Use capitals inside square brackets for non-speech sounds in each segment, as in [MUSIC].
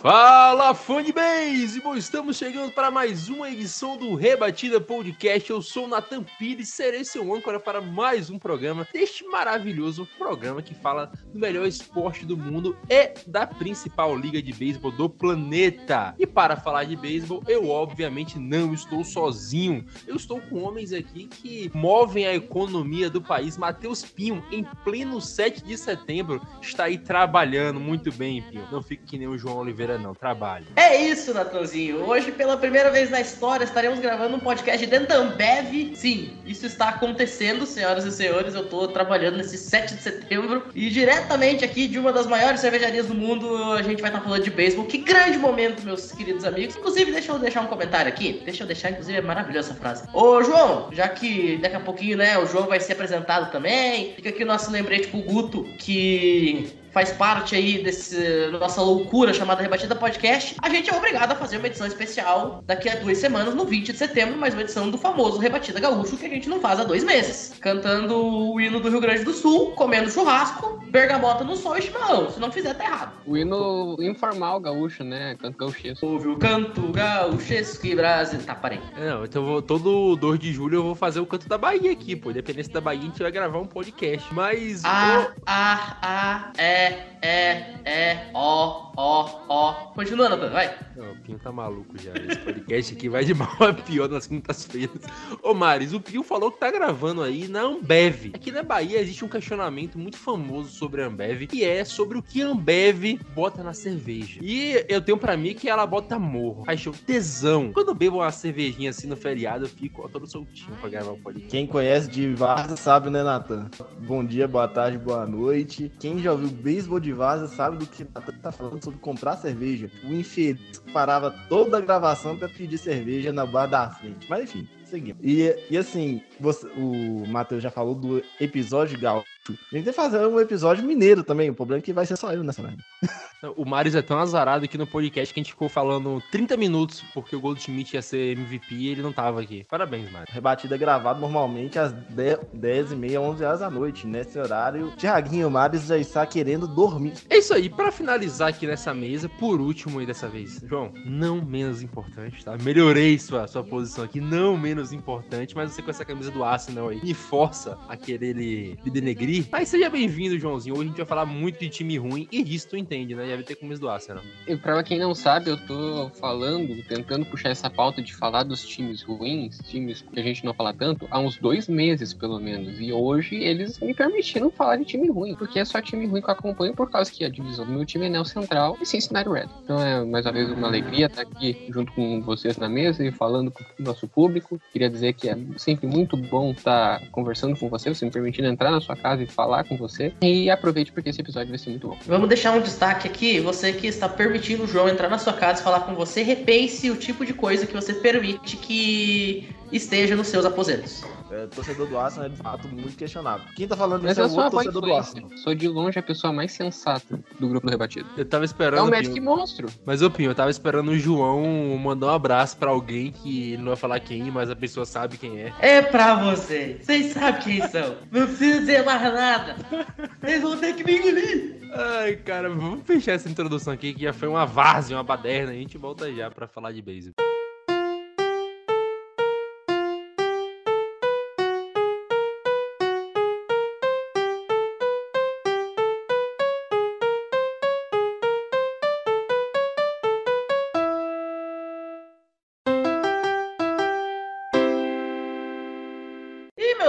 Fala, fã de beisebol! Estamos chegando para mais uma edição do Rebatida Podcast. Eu sou o Nathan Pires, serei seu âncora para mais um programa deste maravilhoso programa que fala do melhor esporte do mundo e da principal liga de beisebol do planeta. E para falar de beisebol, eu obviamente não estou sozinho. Eu estou com homens aqui que movem a economia do país. Matheus Pinho, em pleno 7 de setembro, está aí trabalhando muito bem, Pinho. Não fique que nem o João Oliveira, não. Trabalhe. É isso, Natanzinho. Hoje, pela primeira vez na história, estaremos gravando um podcast dentro da Ambev. Sim, isso está acontecendo, senhoras e senhores. Eu tô trabalhando nesse 7 de setembro e diretamente aqui de uma das maiores cervejarias do mundo, a gente vai estar falando de beisebol. Que grande momento, meus queridos amigos. Inclusive, deixa eu deixar um comentário aqui. Deixa eu deixar, inclusive, é maravilhosa essa frase. Ô, João, já que daqui a pouquinho, né, o João vai ser apresentado também, fica aqui o nosso lembrete pro Guto, que faz parte aí desse nossa loucura chamada Rebatida Podcast, a gente é obrigado a fazer uma edição especial daqui a duas semanas, no 20 de setembro, mais uma edição do famoso Rebatida Gaúcho, que a gente não faz há dois meses. Cantando o hino do Rio Grande do Sul, comendo churrasco, bergamota no sol e chimarrão. Se não fizer, tá errado. O hino informal gaúcho, né? Canto gaúchesco. Ouve o canto gaúchesco e Brasil. Tá, parei. É, Não, então vou- todo 2 de julho eu vou fazer o canto da Bahia aqui, pô. Independência da Bahia, a gente vai gravar um podcast. Mas. A, a, a, é, é, é, ó, ó, ó. Continua, Nathan, vai. Não, o Pinho tá maluco já. Esse podcast aqui vai de mal a pior nas quintas-feiras. Ô, Maris, o Pinho falou que tá gravando aí na Ambev. Aqui na Bahia existe um questionamento muito famoso sobre a Ambev, que é sobre o que a Ambev bota na cerveja. E eu tenho pra mim que ela bota morro, paixão, tesão. Quando eu bebo uma cervejinha assim no feriado, eu fico ó, todo soltinho pra gravar o podcast. Quem conhece de Vaza sabe, né, Natan? Bom dia, boa tarde, boa noite. Quem já ouviu beisebol de Vaza sabe do que Natan tá falando sobre comprar cerveja. O infeliz parava toda a gravação pra pedir cerveja na bar da frente. Mas enfim, seguimos. E, e assim, você- o Matheus já falou do episódio gaúcho. A gente tem que fazer um episódio mineiro também. O problema é que vai ser só eu nessa merda. O Marius é tão azarado aqui no podcast que a gente ficou falando 30 minutos porque o Goldschmidt ia ser MVP e ele não tava aqui. Parabéns, Marius. Rebatida gravado normalmente às 10, 10 e meia, 11 horas da noite. Nesse horário, Tiaguinho Mares já está querendo dormir. É isso aí, pra finalizar aqui nessa mesa, por último aí dessa vez, João, não menos importante, tá? Melhorei sua, sua posição aqui, não menos importante, mas você com essa camisa do Arsenal aí me força a querer lhe, lhe denegrir. Mas seja bem-vindo, Joãozinho. Hoje a gente vai falar muito de time ruim e disso tu entende, né? Deve ter camisa do Arsenal. E pra quem não sabe, eu tô falando, tentando puxar essa pauta de falar dos times ruins, times que a gente não fala tanto, há uns dois meses, pelo menos. E hoje eles me permitiram falar de time ruim, porque é só time ruim que eu acompanho por causa que a divisão do meu time é Neo Central e Cincinnati Red. Então é mais uma vez uma alegria estar aqui junto com vocês na mesa e falando com o nosso público. Queria dizer que é sempre muito bom estar conversando com você, você me permitindo entrar na sua casa falar com você. E aproveite porque esse episódio vai ser muito bom. Vamos deixar um destaque aqui. Você que está permitindo o João entrar na sua casa e falar com você, repense o tipo de coisa que você permite que esteja nos seus aposentos. É, torcedor do Arsenal é de fato muito questionável. Quem tá falando Mas isso é o outro torcedor do. Arsenal. Sou de longe a pessoa mais sensata do grupo do Rebatido. Eu tava É esperando. o Magic Pinho, Monstro. mas, ô Pinho, eu tava esperando o João mandar um abraço pra alguém que ele não vai falar quem, mas a pessoa sabe quem é. É pra vocês. Vocês sabem quem são. Não precisa dizer mais nada. Vocês vão ter que me engolir. Ai, cara, vamos fechar essa introdução aqui que já foi uma várzea, uma baderna. A gente volta já pra falar de beisebol.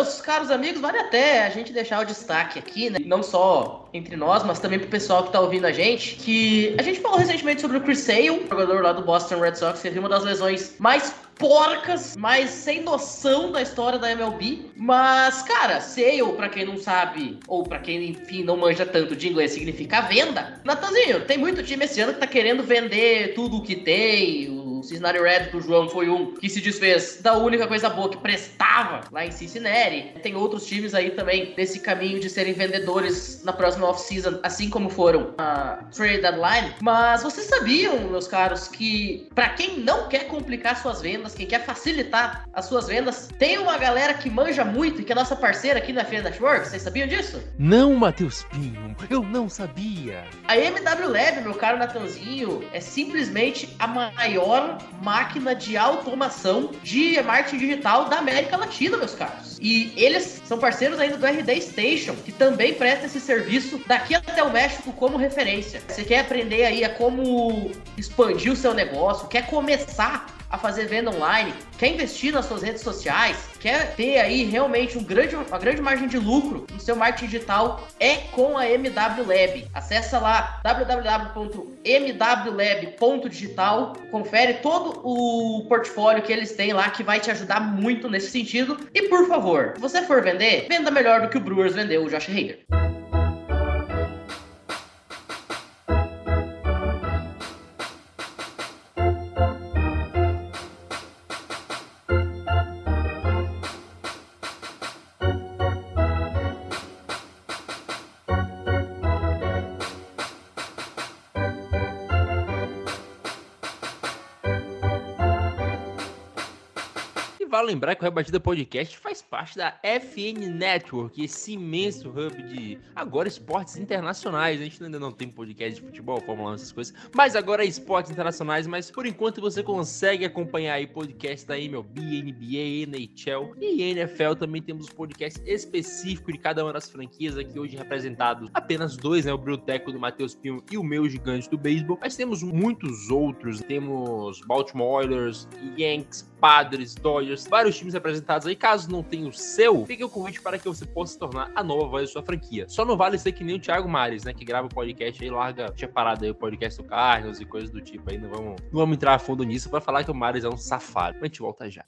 Meus caros amigos, vale até a gente deixar o destaque aqui, né? Não só entre nós, mas também pro pessoal que tá ouvindo a gente, que a gente falou recentemente sobre o Chris Sale, jogador lá do Boston Red Sox, teve uma das lesões mais porcas, mais sem noção da história da MLB. Mas, cara, sale, pra quem não sabe, ou pra quem, enfim, não manja tanto de inglês, significa venda. Natanzinho, tem muito time esse ano que tá querendo vender tudo o que tem, o Cincinnati Red do João foi um que se desfez da única coisa boa que prestava lá em Cincinnati. Tem outros times aí também nesse caminho de serem vendedores na próxima off-season, assim como foram a trade deadline. Mas vocês sabiam, meus caros, que para quem não quer complicar suas vendas, quem quer facilitar as suas vendas, tem uma galera que manja muito e que é nossa parceira aqui na Feira Network. Vocês sabiam disso? Não, Matheus Pinho, eu não sabia. A MW Lab, meu caro Natanzinho, é simplesmente a maior máquina de automação de marketing digital da América Latina, meus caros. E eles são parceiros ainda do RD Station, que também presta esse serviço daqui até o México como referência. Você quer aprender aí a como expandir o seu negócio, quer começar a fazer venda online, quer investir nas suas redes sociais, quer ter aí realmente um grande, uma grande margem de lucro no seu marketing digital, é com a MW Lab. Acesse lá www.mwlab.digital, confere todo o portfólio que eles têm lá que vai te ajudar muito nesse sentido. E por favor, se você for vender, venda melhor do que o Brewers vendeu o Josh Hader. Vale lembrar que o Rebatida Podcast faz parte da FN Network, esse imenso hub de agora esportes internacionais. A gente ainda não tem podcast de futebol, Fórmula 1, essas coisas, mas agora é esportes internacionais. Mas por enquanto você consegue acompanhar aí podcast da MLB, NBA, NHL e NFL. Também temos podcast específico de cada uma das franquias aqui hoje representados apenas dois, né? O Bruteco do Matheus Pinho e o meu gigante do beisebol. Mas temos muitos outros. Temos Baltimore Oilers, Yankees, Padres, Dodgers, vários times representados aí. Caso não tenha o seu, fique o convite para que você possa se tornar a nova voz da sua franquia. Só não vale ser que nem o Thiago Mares, né? Que grava o podcast aí, larga, tinha parado aí o podcast do Carlos e coisas do tipo aí. Não vamos, não vamos entrar a fundo nisso para falar que o Mares é um safado. A gente volta já.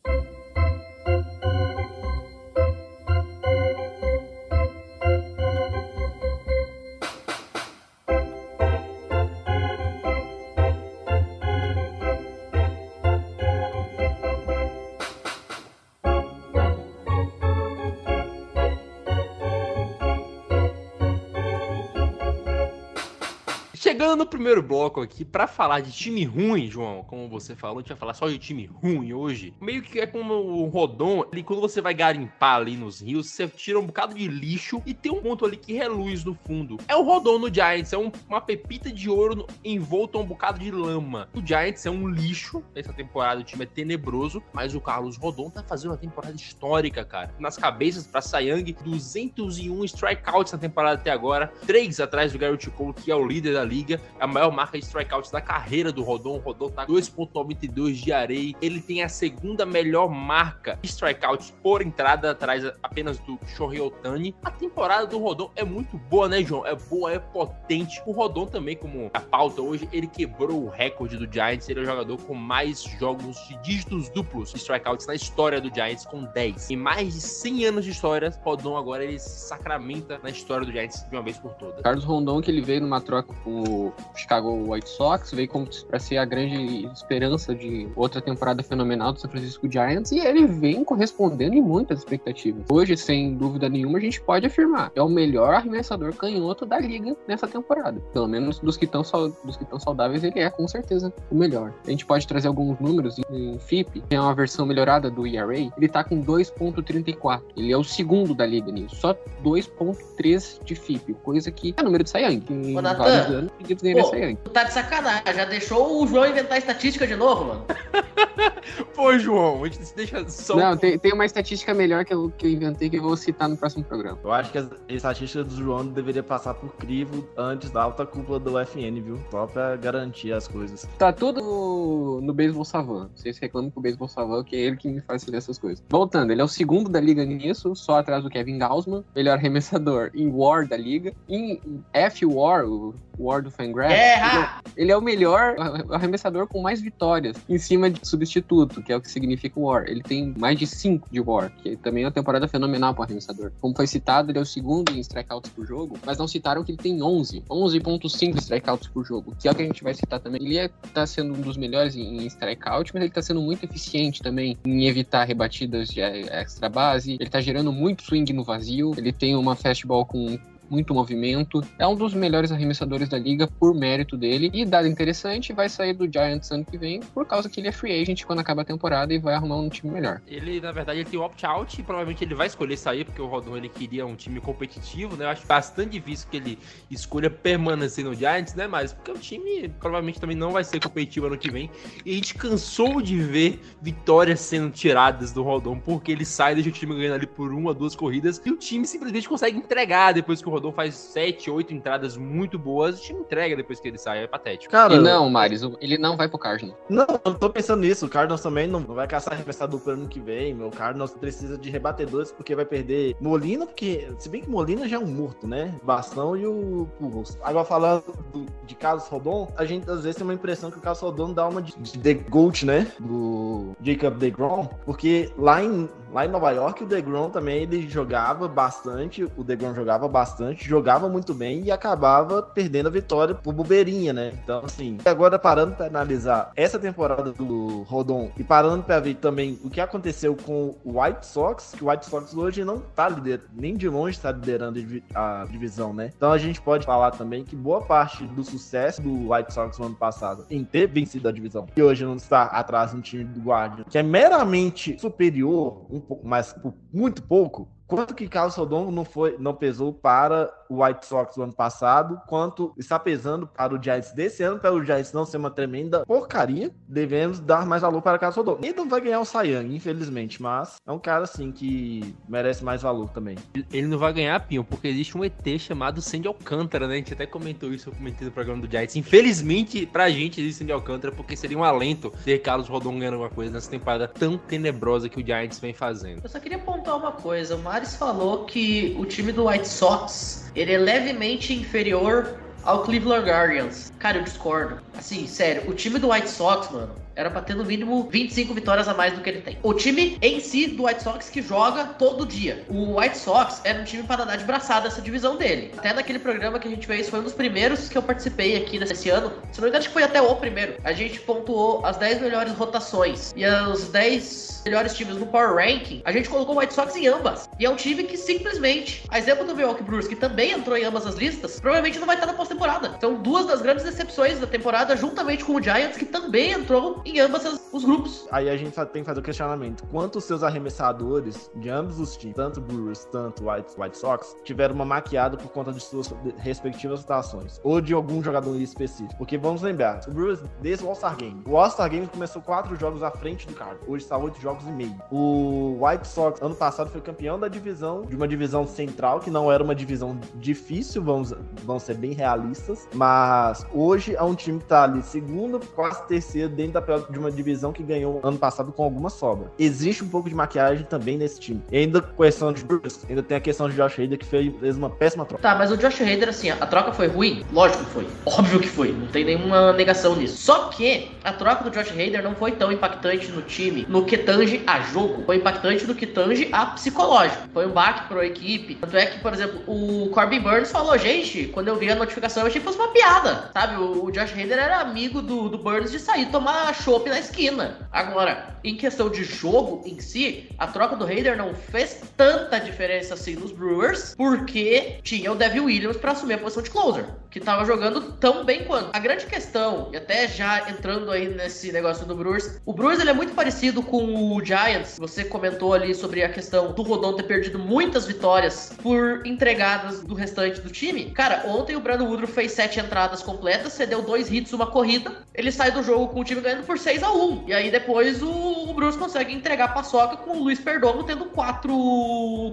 No primeiro bloco aqui, para falar de time ruim, João, como você falou, a gente vai falar só de time ruim hoje. Meio que é como o Rodon, ali quando você vai garimpar ali nos rios, você tira um bocado de lixo e tem um ponto ali que reluz no fundo. É o Rodon no Giants, é um, uma pepita de ouro no, envolto a um bocado de lama. O Giants é um lixo, essa temporada o time é tenebroso, mas o Carlos Rodon tá fazendo uma temporada histórica, cara. Nas cabeças para Sayang, 201 strikeouts na temporada até agora, três atrás do Garrett Cole, que é o líder da liga, a maior marca de strikeouts da carreira do Rodon. O Rodon tá 2.92 de areia. Ele tem a segunda melhor marca de strikeouts por entrada, atrás apenas do Shohei Otani. A temporada do Rodon é muito boa, né, João? É boa, é potente. O Rodon também, como a pauta hoje, ele quebrou o recorde do Giants. Ele é o jogador com mais jogos de dígitos duplos de strikeouts na história do Giants, com 10. Em mais de 100 anos de história, Rodon agora ele sacramenta na história do Giants de uma vez por todas. Carlos Rondon, que ele veio numa troca com o Chicago White Sox, veio como para ser a grande esperança de outra temporada fenomenal do San Francisco Giants e ele vem correspondendo em muitas expectativas. Hoje, sem dúvida nenhuma, a gente pode afirmar é o melhor arremessador canhoto da liga nessa temporada. Pelo menos dos que estão dos que estão saudáveis, ele é com certeza o melhor. A gente pode trazer alguns números em FIP, que é uma versão melhorada do ERA, ele tá com 2.34. Ele é o segundo da liga nisso, só 2.3 de FIP, coisa que é número de Young. Em Ô, Nathan, vários anos, Pô, tu tá de sacanagem. Já deixou o João inventar estatística de novo, mano? [LAUGHS] Pô, João, a gente deixa só. Não, tem, tem uma estatística melhor que eu, que eu inventei que eu vou citar no próximo programa. Eu acho que a estatística do João deveria passar por crivo antes da alta cúpula do FN, viu? Só pra garantir as coisas. Tá tudo no, no Baseball Savan. Vocês reclamam com o Baseball Savan, que é ele que me faz fazer essas coisas. Voltando, ele é o segundo da liga nisso, só atrás do Kevin Gausman, melhor arremessador em WAR da liga. Em F-WAR, o WAR do Fangraphs, Guerra! ele é o melhor [LAUGHS] arremessador com mais vitórias em cima de substituto, que é o que significa War. Ele tem mais de 5 de War, que também é uma temporada fenomenal para arremessador. Como foi citado, ele é o segundo em strikeouts por jogo, mas não citaram que ele tem 11, 11.5 strikeouts por jogo, que é o que a gente vai citar também. Ele está sendo um dos melhores em strikeout, mas ele está sendo muito eficiente também em evitar rebatidas de extra base. Ele está gerando muito swing no vazio. Ele tem uma fastball com muito movimento. É um dos melhores arremessadores da liga por mérito dele. E dado interessante, vai sair do Giants ano que vem por causa que ele é free agent quando acaba a temporada e vai arrumar um time melhor. Ele, na verdade, ele tem o opt-out e provavelmente ele vai escolher sair porque o Rodon ele queria um time competitivo, né? Eu acho bastante difícil que ele escolha permanecer no Giants, né? Mas porque o time provavelmente também não vai ser competitivo ano que vem. E a gente cansou de ver vitórias sendo tiradas do Rodon porque ele sai, deixa o time ganhando ali por uma, duas corridas e o time simplesmente consegue entregar depois que o Rodon faz sete, oito entradas muito boas, o time entrega depois que ele sai, é patético. Cara, E não, Maris, ele não vai pro Cardinals. Não, eu não tô pensando nisso. O Cardinals também não vai caçar arremessador pro ano que vem. Meu, o Cardinals precisa de rebatedores porque vai perder Molina, porque, se bem que Molina já é um morto, né? Bastão e o Purros. Agora, falando do- de Carlos Rodon, a gente às vezes tem uma impressão que o Carlos Rodon dá uma de, de The Goat, né? Do Jacob DeGrom, porque lá em, lá em Nova York o DeGrom também ele jogava bastante, o DeGrom jogava bastante, jogava muito bem e acabava perdendo a vitória por bobeirinha, né? Então, assim, agora parando pra analisar essa temporada do Rodon e parando pra ver também o que aconteceu com o White Sox, que o White Sox hoje não tá liderando, nem de longe tá liderando a divi- a divisão, né? Então a gente pode falar também que boa parte do sucesso do White Sox no ano passado em ter vencido a divisão e hoje não está atrás do time do Guardian, que é meramente superior, um pouco, mas por muito pouco, Quanto que Carlos Rodon não foi, não pesou para o White Sox do ano passado, quanto está pesando para o Giants desse ano, para o Giants não ser uma tremenda porcaria, devemos dar mais valor para Carlos Rodon. Ele não vai ganhar o Cy Young, infelizmente, mas é um cara assim que merece mais valor também. Ele não vai ganhar, Pinho, porque existe um ET chamado Sandy Alcântara, né? A gente até comentou isso, eu comentei no programa do Giants. Infelizmente, pra gente existe Sandy Alcântara, porque seria um alento ter Carlos Rodon ganhando alguma coisa nessa temporada tão tenebrosa que o Giants vem fazendo. Eu só queria pontuar uma coisa. O Maris falou que o time do White Sox ele é levemente inferior ao Cleveland Guardians. Cara, eu discordo. Assim, sério, o time do White Sox, mano, era pra ter no mínimo 25 vitórias a mais do que ele tem. O time em si do White Sox que joga todo dia. O White Sox era um time para dar de braçada essa divisão dele. Até naquele programa que a gente fez, foi um dos primeiros que eu participei aqui nesse ano. Se não me engano, foi até o primeiro. A gente pontuou as 10 melhores rotações e os 10 melhores times no Power Ranking. A gente colocou o White Sox em ambas. E é um time que simplesmente, a exemplo do Milwaukee Brewers, que também entrou em ambas as listas, provavelmente não vai estar na pós-temporada. São duas das grandes decepções da temporada, juntamente com o Giants, que também entrou em ambas as- os grupos. Aí a gente tem que fazer o questionamento. Quantos seus arremessadores de ambos os times, tanto Brewers, tanto White, White Sox, tiveram uma maquiada por conta de suas respectivas situações? Ou de algum jogador específico? Porque vamos lembrar, o Brewers, desde o All-Star Game. O All-Star Game começou quatro jogos à frente do Cardinals. Hoje está oito jogos e meio. O White Sox, ano passado, foi campeão da divisão, de uma divisão central, que não era uma divisão difícil, vamos, vamos ser bem realistas. Mas hoje é um time que tá ali segundo, quase terceiro, dentro da, de uma divisão que ganhou ano passado com alguma sobra. Existe um pouco de maquiagem também nesse time. E ainda questão de ainda tem a questão de Josh Hader, que fez, uma péssima troca. Tá, mas o Josh Hader, assim, a troca foi ruim? Lógico que foi. Óbvio que foi. Não tem nenhuma negação nisso. Só que a troca do Josh Hader não foi tão impactante no time no que tange a jogo. Foi impactante no que tange a psicológico. Foi um baque pra equipe. Tanto é que, por exemplo, o Corbin Burns falou, gente, quando eu vi a notificação, eu achei que fosse uma piada. Sabe, o, o Josh Hader era amigo do, do Burns de sair tomar chopp na esquina. Agora, em questão de jogo em si, a troca do Hader não fez tanta diferença assim nos Brewers, porque tinha o Devin Williams pra assumir a posição de closer, que tava jogando tão bem quanto. A grande questão, e até já entrando aí nesse negócio do Brewers, o Brewers ele é muito parecido com o Giants. Você comentou ali sobre a questão do Rodon ter perdido muitas vitórias por entregadas do restante do time. Cara, ontem o Brandon Woodruff fez sete entradas completas, cedeu dois hits, uma corrida. Ele sai do jogo com o time ganhando por 6 a 1 E aí depois o, o consegue entregar a paçoca com o Luiz Perdomo tendo quatro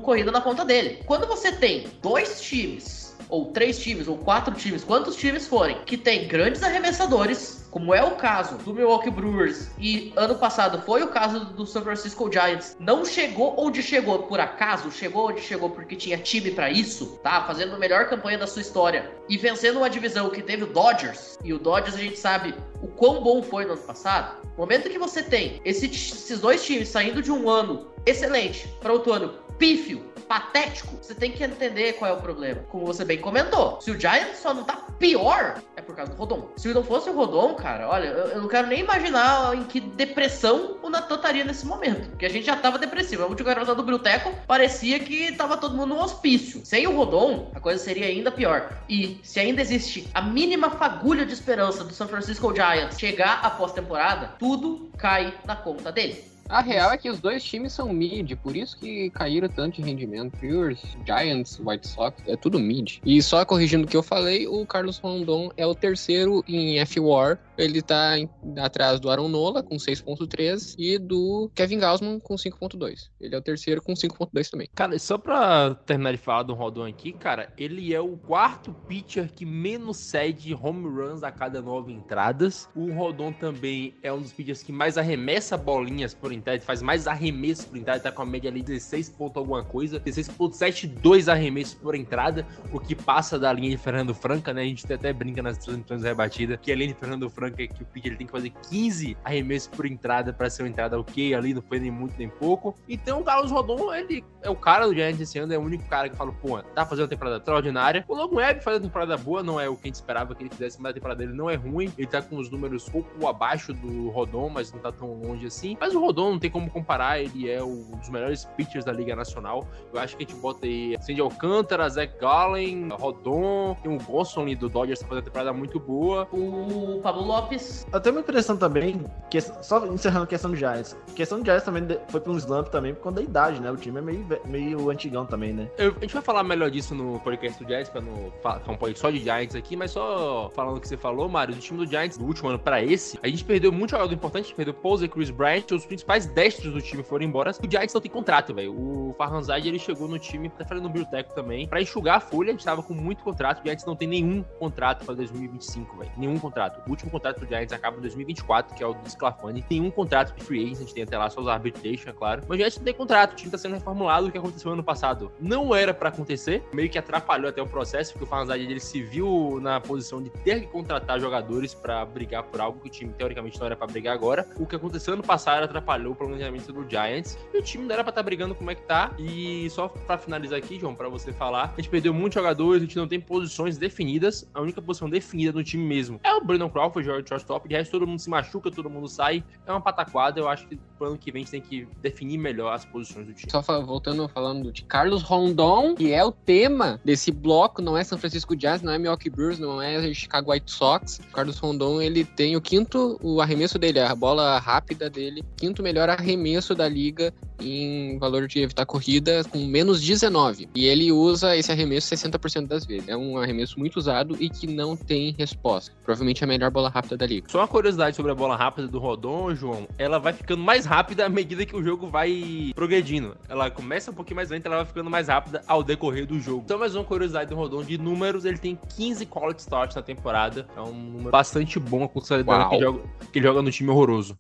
corridas na conta dele. Quando você tem dois times ou três times, ou quatro times, quantos times forem, que tem grandes arremessadores, como é o caso do Milwaukee Brewers e ano passado foi o caso do San Francisco Giants, não chegou onde chegou por acaso, chegou onde chegou porque tinha time para isso, tá? Fazendo a melhor campanha da sua história e vencendo uma divisão que teve o Dodgers, e o Dodgers a gente sabe o quão bom foi no ano passado. No momento que você tem esse, esses dois times saindo de um ano excelente para outro ano pífio, patético, você tem que entender qual é o problema. Como você bem comentou, se o Giants só não tá pior, é por causa do Rodon. Se não fosse o Rodon, cara, olha, eu, eu não quero nem imaginar em que depressão o Natan estaria nesse momento. Porque a gente já tava depressivo. A última garota do Bruteco parecia que tava todo mundo no hospício. Sem o Rodon, a coisa seria ainda pior. E se ainda existe a mínima fagulha de esperança do San Francisco Giants chegar à pós-temporada, tudo cai na conta dele. A real é que os dois times são mid, por isso que caíram tanto de rendimento. Brewers, Giants, White Sox, é tudo mid. E só corrigindo o que eu falei, o Carlos Rondon é o terceiro em F-War. Ele tá em, atrás do Aaron Nola com 6.3 e do Kevin Gausman com 5.2. Ele é o terceiro com 5.2 também. Cara, só pra terminar de falar do Rodon aqui, cara, ele é o quarto pitcher que menos cede home runs a cada nove entradas. O Rodon também é um dos pitchers que mais arremessa bolinhas por entrada, faz mais arremessos por entrada, tá com a média ali 16 ponto alguma coisa, 16.72 arremessos por entrada, o que passa da linha de Fernando Franca, né? A gente até brinca nas transmissões rebatida que além de Fernando Franca, que o pitcher ele tem que fazer 15 arremessos por entrada para ser uma entrada ok ali, não foi nem muito nem pouco. Então o Carlos Rodon, ele é o cara do Giants esse ano, é o único cara que fala, pô, tá fazendo uma temporada extraordinária. O Logan Webb faz uma temporada boa, não é o que a gente esperava que ele fizesse, mas a temporada dele não é ruim. Ele tá com os números pouco abaixo do Rodon, mas não tá tão longe assim. Mas o Rodon não tem como comparar, ele é um dos melhores pitchers da Liga Nacional. Eu acho que a gente bota aí Sandy Alcântara, Zach Gallen, Rodon, tem o Gosson do Dodgers tá fazendo uma temporada muito boa. O Pablo Lopes. Eu tenho uma impressão também, que só encerrando a questão do Giants, a questão do Giants também foi pra um slump também por conta da idade, né? O time é meio, meio antigão também, né? Eu, a gente vai falar melhor disso no podcast do Giants, pra não falar um pouco só de Giants aqui, mas só falando o que você falou, Mário, do time do Giants do último ano pra esse, a gente perdeu muito jogador importante, a gente perdeu Pose e Chris Bryant, os principais destros do time foram embora. O Giants não tem contrato, velho. O Farhanzad, ele chegou no time, tá falando no Biblioteco também, pra enxugar a folha, a gente tava com muito contrato, o Giants não tem nenhum contrato pra 2025, velho. Nenhum contrato. O último contrato do Giants acaba em 2024, que é o do Sclafani. Nenhum contrato de free agent, tem até lá só os arbitration, é claro. Mas o Giants não tem contrato, o time tá sendo reformulado, o que aconteceu ano passado não era pra acontecer, meio que atrapalhou até o processo, porque o Farhanzad, ele se viu na posição de ter que contratar jogadores pra brigar por algo que o time, teoricamente, não era pra brigar agora. O que aconteceu ano passado atrapalhou o planejamento do Giants, e o time não era pra estar tá brigando como é que tá. E só pra finalizar aqui, João, pra você falar, a gente perdeu muitos jogadores, a gente não tem posições definidas, a única posição definida no time mesmo é o Brandon Crawford, shortstop, de resto todo mundo se machuca, todo mundo sai, é uma pataquada, eu acho que pro ano que vem a gente tem que definir melhor as posições do time. Só voltando falando de Carlos Rondon, que é o tema desse bloco, não é São Francisco Giants, não é Milwaukee Brewers, não é Chicago White Sox. O Carlos Rondon, ele tem o quinto, o arremesso dele, a bola rápida dele, quinto melhor arremesso da liga em valor de evitar corrida com menos 19. E ele usa esse arremesso 60% das vezes. É um arremesso muito usado e que não tem resposta. Provavelmente a melhor bola rápida da liga. Só uma curiosidade sobre a bola rápida do Rodon, João. Ela vai ficando mais rápida à medida que o jogo vai progredindo. Ela começa um pouquinho mais lenta, ela vai ficando mais rápida ao decorrer do jogo. Então, mais uma curiosidade do Rodon de números, ele tem 15 quality starts na temporada. É um número bastante bom, considerando que joga, que joga no time horroroso.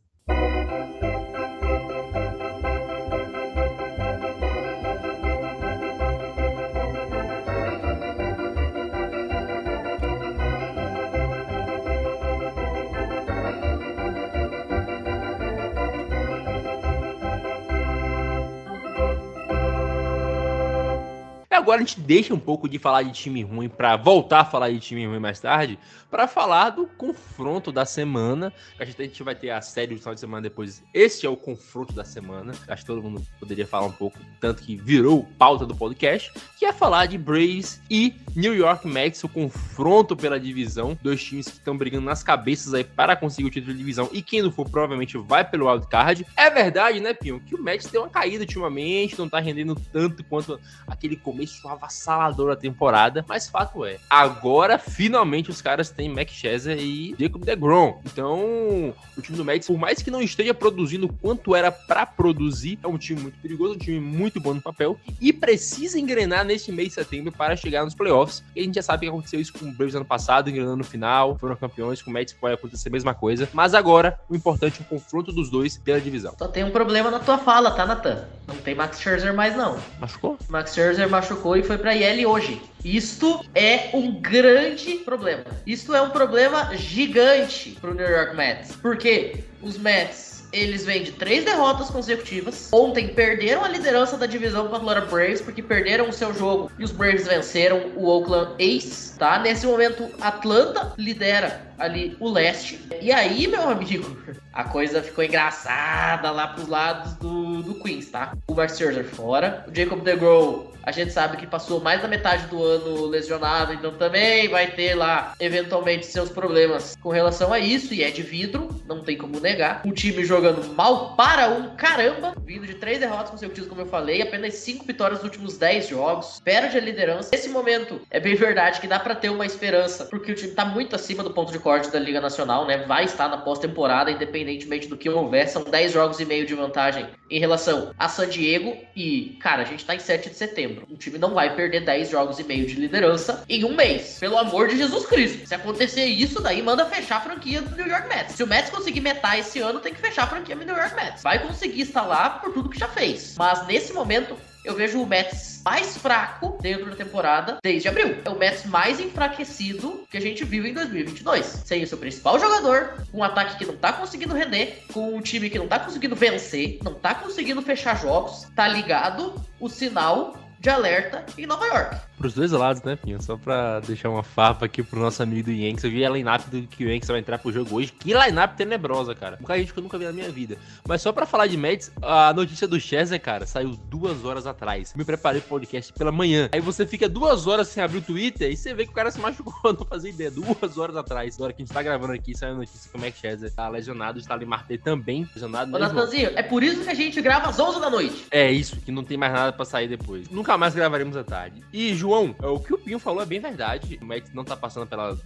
Agora a gente deixa um pouco de falar de time ruim para voltar a falar de time ruim mais tarde, para falar do confronto da semana. Acho que a gente vai ter a série do final de semana depois. Este é o confronto da semana. Acho que todo mundo poderia falar um pouco, tanto que virou pauta do podcast, que é falar de Braves e New York Mets, o confronto pela divisão. Dois times que estão brigando nas cabeças aí para conseguir o título de divisão e quem não for provavelmente vai pelo wild card. É verdade, né, Pinho, que o Mets deu uma caída ultimamente, não tá rendendo tanto quanto aquele começo começo avassalador da temporada, mas fato é, agora finalmente os caras têm Mac Scherzer e Jacob DeGrom. Então, o time do Mets, por mais que não esteja produzindo quanto era para produzir, é um time muito perigoso, um time muito bom no papel e precisa engrenar neste mês de setembro para chegar nos playoffs. E a gente já sabe que aconteceu isso com o Braves ano passado, engrenando no final, foram campeões, com o Mets pode acontecer a mesma coisa. Mas agora, o importante é o confronto dos dois pela divisão. Só tem um problema na tua fala, tá, Nathan? Não tem Max Scherzer mais, não. Machucou? Max Scherzer machucou e foi pra IL hoje. Isto é um grande problema. Isto é um problema gigante pro New York Mets. Porque os Mets eles vêm de três derrotas consecutivas. Ontem perderam a liderança da divisão com a Atlanta Braves, porque perderam o seu jogo e os Braves venceram o Oakland Ace, tá? Nesse momento, Atlanta lidera ali o leste. E aí, meu amigo, a coisa ficou engraçada lá pros lados do, do Queens, tá? O Max Scherzer fora, o Jacob DeGrom a gente sabe que passou mais da metade do ano lesionado, então também vai ter lá, eventualmente, seus problemas com relação a isso, e é de vidro, não tem como negar. Um time jogando mal para um caramba, vindo de três derrotas consecutivas, como eu falei, apenas cinco vitórias nos últimos dez jogos, perde a liderança. Nesse momento, é bem verdade que dá para ter uma esperança, porque o time tá muito acima do ponto de da Liga Nacional, né? Vai estar na pós-temporada, independentemente do que houver. São 10 jogos e meio de vantagem em relação a San Diego, e, cara, a gente tá em 7 de setembro. O time não vai perder 10 jogos e meio de liderança em um mês. Pelo amor de Jesus Cristo. Se acontecer isso, daí manda fechar a franquia do New York Mets. Se o Mets conseguir metar esse ano, tem que fechar a franquia do New York Mets. Vai conseguir instalar por tudo que já fez. Mas nesse momento, eu vejo o Mets mais fraco dentro da temporada desde abril. É o Mets mais enfraquecido que a gente viu em 2022. Sem o seu principal jogador, um ataque que não tá conseguindo render, com um time que não tá conseguindo vencer, não tá conseguindo fechar jogos, tá ligado o sinal de alerta em Nova York. Pros dois lados, né, Pinho? Só pra deixar uma farpa aqui pro nosso amigo do Yankees. Eu vi a line-up do que o Yankees vai entrar pro jogo hoje. Que line-up tenebrosa, cara. Um gente que eu nunca vi na minha vida. Mas só pra falar de Mets, a notícia do Chester, cara, saiu duas horas atrás. Me preparei pro podcast pela manhã. Aí você fica duas horas sem abrir o Twitter e você vê que o cara se machucou. [LAUGHS] Não fazia ideia. Duas horas atrás. Na hora que a gente tá gravando aqui, saiu a notícia que o Max Chester tá lesionado. Está ali Marte também lesionado. Ô, Natanzinho, é por isso que a gente grava às 11 da noite. É isso, que não tem mais nada pra sair depois. Nunca mais gravaremos à tarde. E, João, o que o Pinho falou é bem verdade. O Mets não tá passando pelas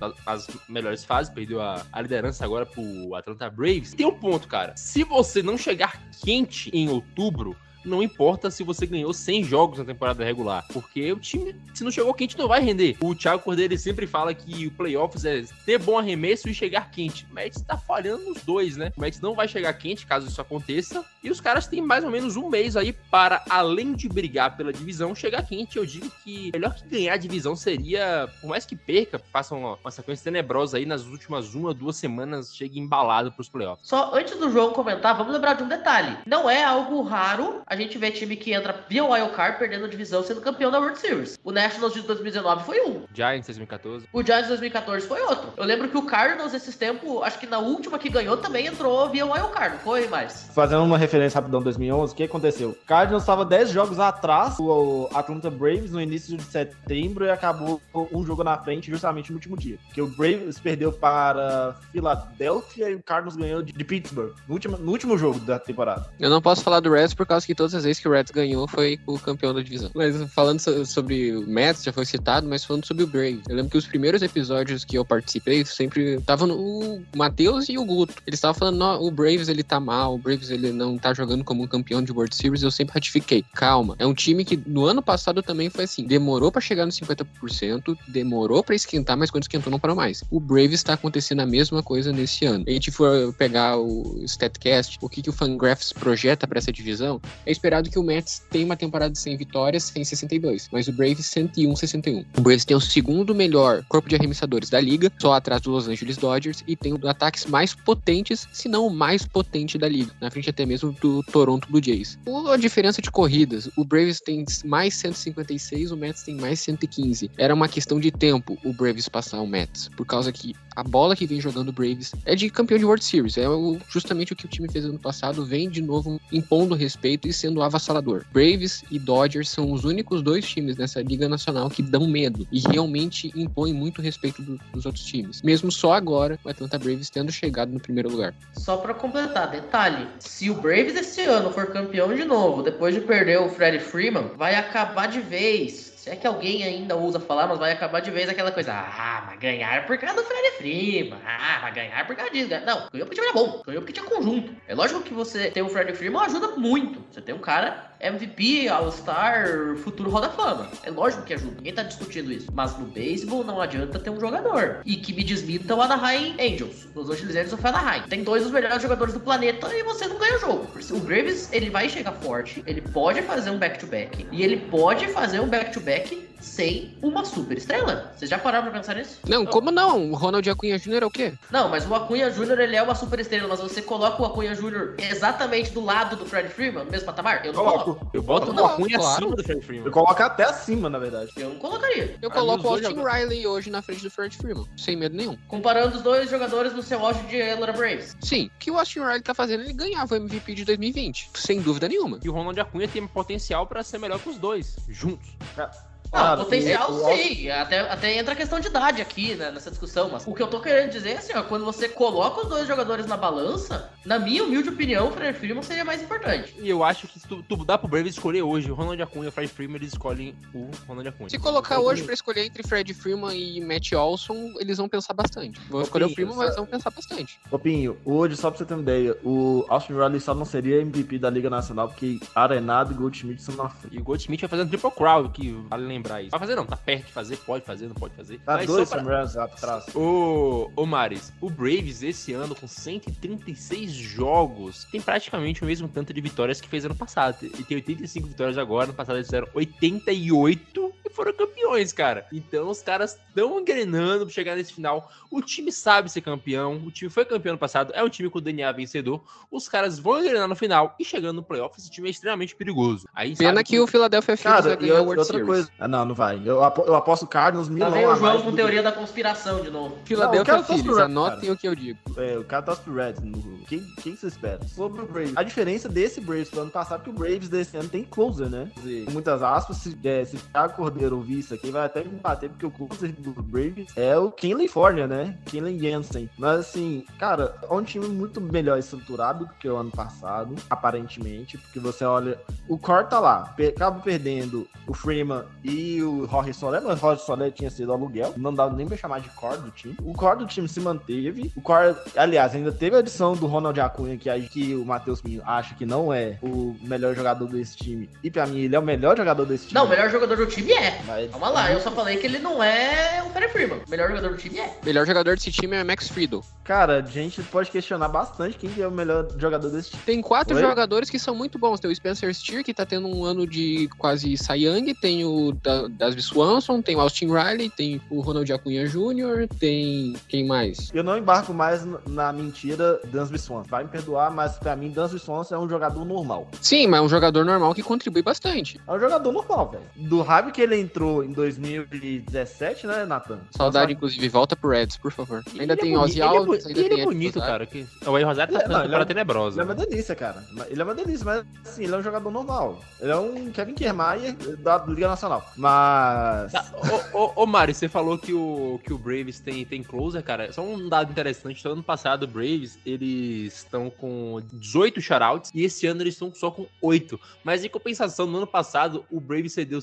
melhores fases, perdeu a, a, liderança agora pro Atlanta Braves. Tem um ponto, cara. Se você não chegar quente em outubro, não importa se você ganhou 100 jogos na temporada regular, porque o time, se não chegou quente, não vai render. O Thiago Cordeiro sempre fala que o playoffs é ter bom arremesso e chegar quente. O Mets tá falhando nos dois, né? O Mets não vai chegar quente caso isso aconteça. E os caras têm mais ou menos um mês aí para, além de brigar pela divisão, chegar quente. Eu digo que melhor que ganhar a divisão seria, por mais que perca, faça uma, uma sequência tenebrosa aí nas últimas uma, duas semanas, chegue embalado pros playoffs. Só antes do João comentar, vamos lembrar de um detalhe. Não é algo raro a gente vê time que entra via wildcard perdendo a divisão sendo campeão da World Series. O Nationals de 2019 foi um. Giants 2014. O Giants 2014 foi outro. Eu lembro que o Cardinals esses tempos, acho que na última que ganhou também entrou via wildcard, foi mais. Fazendo uma referência rapidão 2011, o que aconteceu? O Cardinals estava 10 jogos atrás do Atlanta Braves no início de setembro e acabou um jogo na frente justamente no último dia. Que o Braves perdeu para Filadélfia e o Cardinals ganhou de Pittsburgh no último, no último jogo da temporada. Eu não posso falar do Reds por causa que todas as vezes que o Reds ganhou foi o campeão da divisão. Mas falando sobre o Mets, já foi citado, mas falando sobre o Braves. Eu lembro que os primeiros episódios que eu participei sempre estavam o Matheus e o Guto. Eles estavam falando, o Braves ele tá mal, o Braves ele não tá jogando como um campeão de World Series. Eu sempre ratifiquei. Calma. É um time que no ano passado também foi assim. Demorou para chegar nos 50%, demorou para esquentar, mas quando esquentou não parou mais. O Braves tá acontecendo a mesma coisa nesse ano. A gente for pegar o StatCast, o que, que o Fangraphs projeta para essa divisão, é esperado que o Mets tenha uma temporada 100 vitórias, 162, mas o Braves 101, 61. O Braves tem o segundo melhor corpo de arremessadores da liga, só atrás do Los Angeles Dodgers, e tem um dos ataques mais potentes, se não o mais potente da liga, na frente até mesmo do Toronto Blue Jays. A diferença de corridas, o Braves tem mais 156, o Mets tem mais 115. Era uma questão de tempo o Braves passar o Mets, por causa que a bola que vem jogando o Braves é de campeão de World Series, é justamente o que o time fez ano passado, vem de novo impondo respeito e sendo avassalador. Braves e Dodgers são os únicos dois times nessa Liga Nacional que dão medo e realmente impõem muito respeito do, dos outros times. Mesmo só agora, o Atlanta Braves tendo chegado no primeiro lugar. Só para completar, detalhe: se o Braves esse ano for campeão de novo, depois de perder o Freddie Freeman, vai acabar de vez Se é que alguém ainda ousa falar, mas vai acabar de vez aquela coisa. Ah, mas ganhar por causa do Fred Freeman. Ah, mas ganhar por causa disso. Não, ganhou porque era bom. Ganhou porque tinha conjunto. É lógico que você ter o Fred Freeman ajuda muito. Você tem um cara MVP, All-Star, futuro Roda Fama. É lógico que ajuda. Ninguém tá discutindo isso. Mas no beisebol não adianta ter um jogador. E que me desmita o Anaheim Angels. Los Angeles Angels foi Anaheim. Tem dois dos melhores jogadores do planeta e você não ganha o jogo. O Braves, ele vai chegar forte. Ele pode fazer um back-to-back. e ele pode fazer um back-to-back sem uma super estrela. Vocês já pararam pra pensar nisso? Não, como não? O Ronald Acunha Jr. é o quê? Não, mas o Acunha Jr. ele é uma super estrela, mas você coloca o Acunha Jr. exatamente do lado do Fred Freeman, no mesmo patamar? Eu não Coloco. coloco. Eu boto Não, o Acunha claro. acima do Fred Eu Freeman. coloco até acima, na verdade. Eu não colocaria. Eu mim, coloco o Austin Riley hoje na frente do Fred Freeman, sem medo nenhum. Comparando os dois jogadores no seu auge de Elora Braves. Sim, o que o Austin Riley tá fazendo, ele ganhava o MVP de 2020, sem dúvida nenhuma. E o Ronald Acunha tem potencial pra ser melhor que os dois, juntos. Não, Cara, potencial o- o- sim. Até, até entra a questão de idade aqui né, nessa discussão. Mas o que eu tô querendo dizer é assim, ó, quando você coloca os dois jogadores na balança, na minha humilde opinião, o Fred Freeman seria mais importante. E eu acho que se tu, tu dá pro Braves escolher hoje o Ronald Acunha e o Fred Freeman, eles escolhem o Ronald Acunha. Se colocar hoje pra escolher entre Fred Freeman e Matt Olson, eles vão pensar bastante. Vão escolher o Freeman, mas vão pensar bastante. Ô Pinho, hoje, só pra você ter uma ideia, o Austin Riley só não seria MVP da Liga Nacional porque Arenado e Goldschmidt são na frente. E o Goldsmith vai fazer um triple crown, que vale lembrar isso. Vai fazer não, tá perto de fazer, pode fazer, não pode fazer. Tá Mas dois pra- Samuels atrás. Ô, ô Maris, o Braves esse ano com 136 jogos tem praticamente o mesmo tanto de vitórias que fez ano passado. E tem 85 vitórias agora, ano passado eles fizeram 88 e foram campeões, cara. Então os caras estão engrenando pra chegar nesse final. O time sabe ser campeão, o time foi campeão ano passado, é um time com o DNA vencedor. Os caras vão engrenar no final e chegando no playoff, esse time é extremamente perigoso. Aí, Pena sabe que o Philadelphia Cara, vai e ganhar o outra World outra Series. coisa. Ah, não, não vai. Eu, apo- eu aposto Cardinals milão Tá vendo a o João com do teoria da conspiração de novo. Philadelphia Phillies, anotem o que eu digo. que- É, o cara torce pro Reds. No... Quem, quem você espera? Sobre o Braves. A diferença desse Braves pro ano passado é que o Braves desse ano tem closer, né? Dizer, muitas aspas, se, é, se o Thiago Cordeiro ouvir isso aqui, vai até me bater, porque o closer do Braves é o Kenley Fornia, né? Kenley Jensen. Mas assim, cara, é um time muito melhor estruturado do que o ano passado, aparentemente, porque você olha, o Core tá lá, acaba perdendo o Freeman e o Jorge Soler, mas o Jorge Soler tinha sido aluguel, não dá nem pra chamar de core do time. O core do time se manteve, o core, aliás, ainda teve a adição do Ronald Acunha, que, que o Matheus Pinho acha que não é o melhor jogador desse time, e pra mim ele é o melhor jogador desse time. Não, o melhor jogador do time é. Mas- Calma lá, eu só falei que ele não é o Fred Freeman. O melhor jogador do time é. Melhor jogador desse time é Max Friedel. Cara, a gente pode questionar bastante quem que é o melhor jogador desse time. Tem quatro Oi? jogadores que são muito bons. Tem o Spencer Steer, que tá tendo um ano de quase Cy Young. Tem o da, Dasby Swanson, tem o Austin Riley, tem o Ronald Acunha Jr., tem... quem mais? Eu não embarco mais na mentira Dansby Swanson. Vai me perdoar, mas pra mim Dansby Swanson é um jogador normal. Sim, mas é um jogador normal que contribui bastante. É um jogador normal, velho. Do hype que ele entrou em 2017, né, Nathan? Saudade, inclusive. Volta pro Reds, por favor. E Ainda ele tem é boni- Ozzy ele é Alves, ainda e ele tem é Ed bonito, cara. Que... O Ed Rosário tá Ele é- ficando ele é- é, tenebrosa. Ele é uma delícia, cara. Ele é uma delícia, mas assim, ele é um jogador normal. Ele é um Kevin Kiermaier da Liga Nacional. Mas. Tá, Ô, ô, ô Mari, você falou que o, que o Braves tem, tem closer, cara. Só um dado interessante: no ano passado, o Braves eles estão com 18 shoutouts e esse ano eles estão só com 8. Mas em compensação, no ano passado, o Braves cedeu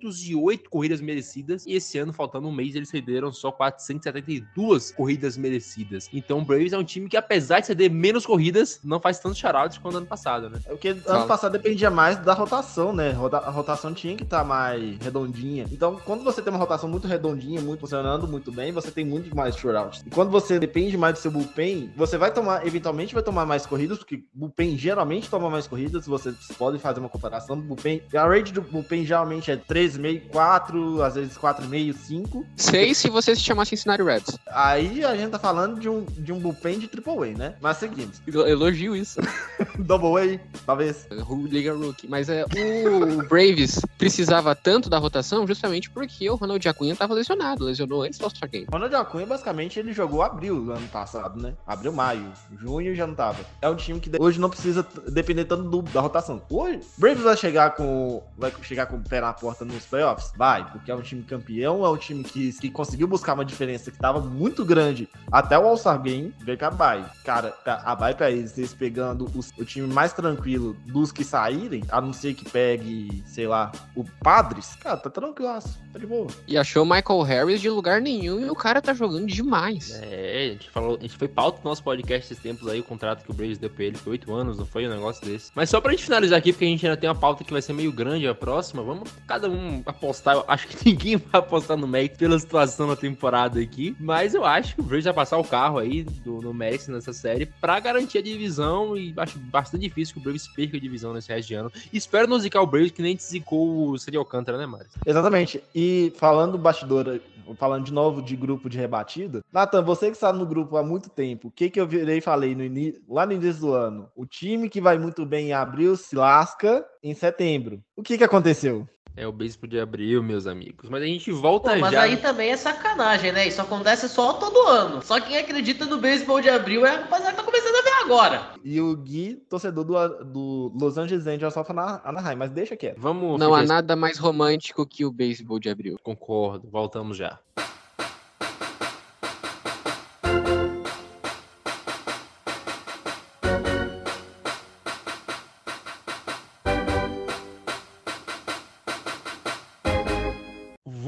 608 corridas merecidas e esse ano, faltando um mês, eles cederam só 472 corridas merecidas. Então o Braves é um time que, apesar de ceder menos corridas, não faz tantos shoutouts quanto ano passado, né? É porque Fala. ano passado dependia mais da rotação, né? A rotação tinha que estar mais redondinha. Então, quando você tem uma rotação muito redondinha, muito funcionando muito bem, você tem muito mais shutouts. E quando você depende mais do seu bullpen, você vai tomar, eventualmente vai tomar mais corridas, porque bullpen geralmente toma mais corridas. Você pode fazer uma comparação do bullpen. A rate do bullpen geralmente é 3,5, 4, às vezes 4,5, 5. Seis se você se chamar Cincinnati Reds. Aí a gente tá falando de um, de um bullpen de AAA, né? Mas seguimos. Elogio isso. [LAUGHS] Double A, talvez. Liga Rookie. Mas é, o Braves precisava tanto da rotação justamente porque o Ronald Acunha tava lesionado. Lesionou antes do All-Star Game. Ronald Acunha, basicamente, ele jogou abril do ano passado, né? Abril, maio. Junho já não tava. É um time que hoje não precisa depender tanto do- da rotação. Hoje, Braves vai chegar com vai chegar com o pé na porta nos playoffs? Vai, porque é um time campeão, é um time que, que conseguiu buscar uma diferença que tava muito grande até o All-Star Game, veio com a bye. Cara, a bye pra eles, eles pegando os- o time mais tranquilo dos que saírem, a não ser que pegue, sei lá, o Padres, cara, tá tranquilaço, tá de boa. E achou o Michael Harris de lugar nenhum e o cara tá jogando demais. É, a gente falou, a gente foi pauta do nosso podcast esses tempos aí, o contrato que o Braves deu pra ele foi oito anos, não foi um negócio desse. Mas só pra gente finalizar aqui, porque a gente ainda tem uma pauta que vai ser meio grande a próxima, vamos cada um apostar. Eu acho que [LAUGHS] ninguém vai apostar no Max pela situação da temporada aqui, mas eu acho que o Braves vai passar o carro aí do, no Max nessa série pra garantir a divisão e acho bastante difícil que o Braves perca a divisão nesse resto de ano. Espero não zicar o Braves que nem te zicou o Cedi Alcântara, né, Mário? Exatamente. E falando bastidor, falando de novo de grupo de rebatida, Nathan, você que está no grupo há muito tempo, o que, que eu virei e falei no ini- lá no início do ano? O time que vai muito bem em abril se lasca em setembro. O que, que aconteceu? É o beisebol de abril, meus amigos. Mas a gente volta Pô, mas já. aí também é sacanagem, né? Isso acontece só todo ano. Só quem acredita no beisebol de abril é a rapaziada que tá começando a ver agora. E o Gui, torcedor do, do Los Angeles Angels of Ana- Anaheim, mas deixa quieto. Vamos. Não há nada mais romântico que o beisebol de abril. Concordo, voltamos já.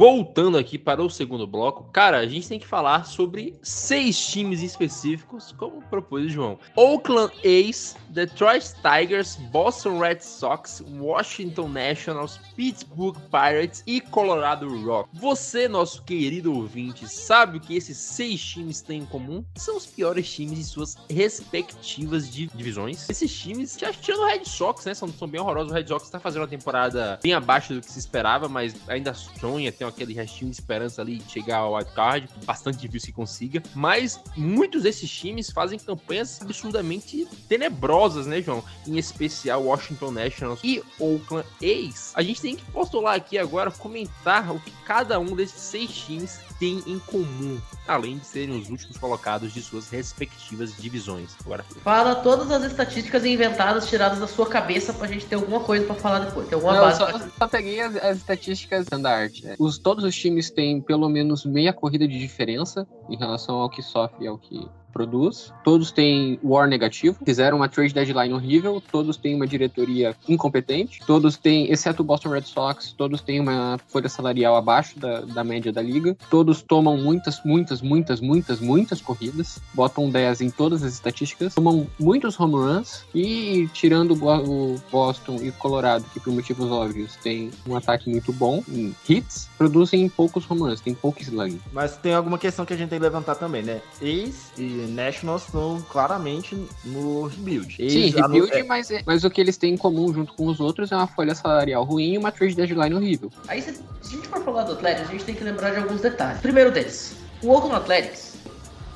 Voltando aqui para o segundo bloco, cara, a gente tem que falar sobre seis times específicos, como propôs o João: Oakland A's, Detroit Tigers, Boston Red Sox, Washington Nationals, Pittsburgh Pirates e Colorado Rock. Você, nosso querido ouvinte, sabe o que esses seis times têm em comum? São os piores times em suas respectivas di- divisões. Esses times, já tirando o Red Sox, né? São, são bem horrorosos. O Red Sox tá fazendo uma temporada bem abaixo do que se esperava, mas ainda sonha, tem aquele restinho de esperança ali de chegar ao wild card. Bastante difícil que consiga. Mas muitos desses times fazem campanhas absurdamente tenebrosas, né, João? Em especial Washington Nationals e Oakland A's. A gente tem que postular aqui agora, comentar o que cada um desses seis times tem em comum, além de serem os últimos colocados de suas respectivas divisões. Agora, Fala todas as estatísticas inventadas, tiradas da sua cabeça pra gente ter alguma coisa pra falar depois. Tem alguma Não, base só, só peguei as, as estatísticas standard. né? Os, todos os times têm pelo menos meia corrida de diferença em relação ao que sofre e ao que produz. Todos têm war negativo, fizeram uma trade deadline horrível, todos têm uma diretoria incompetente, todos têm, exceto o Boston Red Sox, todos têm uma folha salarial abaixo da, da média da liga, todos tomam muitas, muitas, muitas, muitas, muitas corridas, botam 10 em todas as estatísticas, tomam muitos home runs. E tirando o Bo- o Boston e Colorado, que por motivos óbvios tem um ataque muito bom em hits, produzem poucos home runs, tem pouco slugging. Mas tem alguma questão que a gente tem que levantar também, né? Ace e Nationals estão claramente no rebuild. Ace, Sim, rebuild, é, mas, é- mas o que eles têm em comum junto com os outros é uma folha salarial ruim e uma trade deadline horrível. Aí, se, se a gente for falar do Athletics, a gente tem que lembrar de alguns detalhes. Primeiro deles, o Oakland Athletics,